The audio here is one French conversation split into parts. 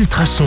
Ultrason,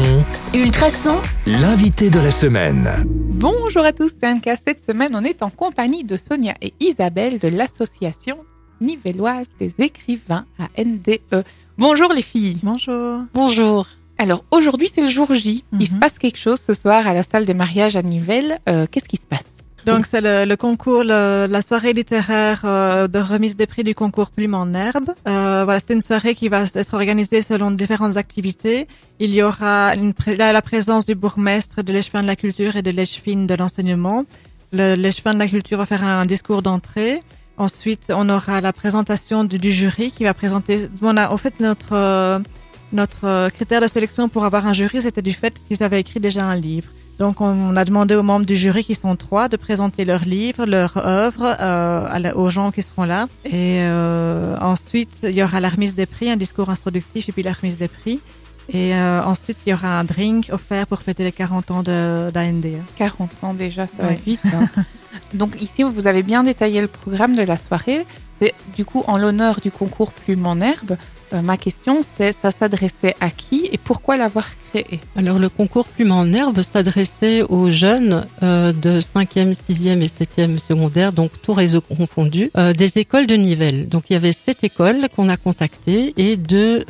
Ultrason, l'invité de la semaine. Bonjour à tous, c'est Anka. Cette semaine, on est en compagnie de Sonia et Isabelle de l'association nivelloise des écrivains à NDE. Bonjour les filles. Bonjour. bonjour. Alors aujourd'hui, c'est le jour J. Il se Mhm. passe quelque chose ce soir à la salle des mariages à Nivelles. Euh, Qu'est-ce qui se passe? Donc c'est le, le concours, le- la soirée littéraire euh, de remise des prix du concours Plume en herbe. Euh, voilà, c'est une soirée qui va être organisée selon différentes activités. Il y aura une, la présence du bourgmestre, de l'échevin de la culture et de l'échevine de l'enseignement. Le- L'échevin de la culture va faire un discours d'entrée. Ensuite, on aura la présentation du, du jury qui va présenter. On a, en fait, notre notre critère de sélection pour avoir un jury, c'était du fait qu'ils avaient écrit déjà un livre. Donc, on a demandé aux membres du jury, qui sont trois, de présenter leur livre, leur œuvre euh, à la- aux gens qui seront là. Et euh, ensuite, il y aura la remise des prix, un discours introductif et puis la remise des prix. Et euh, ensuite, il y aura un drink offert pour fêter les 40 ans de d'ANDE. 40 ans déjà, ça va vite. hein. Donc ici, vous avez bien détaillé le programme de la soirée. C'est du coup en l'honneur du concours Plume en herbe. Euh, ma question, c'est ça s'adressait à qui et pourquoi l'avoir créé? Alors le concours Plume en herbe s'adressait aux jeunes euh, de 5e, 6e et 7e secondaire, donc tout réseau confondu, euh, des écoles de Nivelles. Donc il y avait sept écoles qu'on a contactées et deux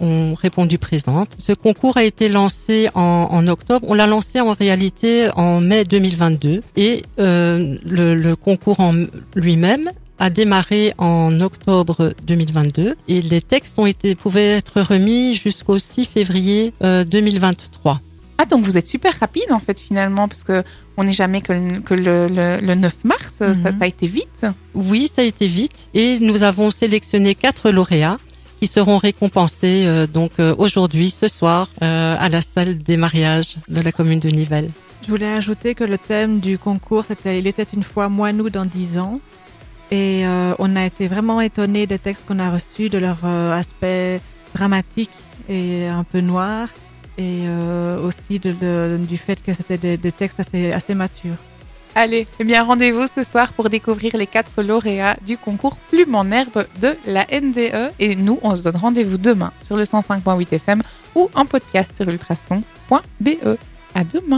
ont répondu présentes. Ce concours a été lancé en, octobre. On l'a lancé en réalité en mai 2022 et le, concours lui-même a démarré en octobre 2022 et les textes ont été pouvaient être remis jusqu'au 6 février euh, 2023. Ah, donc vous êtes super rapide en fait finalement, parce que on n'est jamais que, le, que le, le- le 9 mars, ça, Mhm. ça a été vite. Oui, ça a été vite et nous avons sélectionné quatre lauréats qui seront récompensés euh, donc euh, aujourd'hui, ce soir, euh, à la salle des mariages de la commune de Nivelles. Je voulais ajouter que le thème du concours, c'était Il était une fois moi, nous dans dix ans. Et euh, on a été vraiment étonnés des textes qu'on a reçus, de leur euh, aspect dramatique et un peu noir. Et euh, aussi du fait que c'était des, textes assez, assez matures. Allez, eh bien rendez-vous ce soir pour découvrir les quatre lauréats du concours Plume en herbe de la NDE. Et nous, on se donne rendez-vous demain sur le 105.8 FM ou en podcast sur ultrason.be. À demain.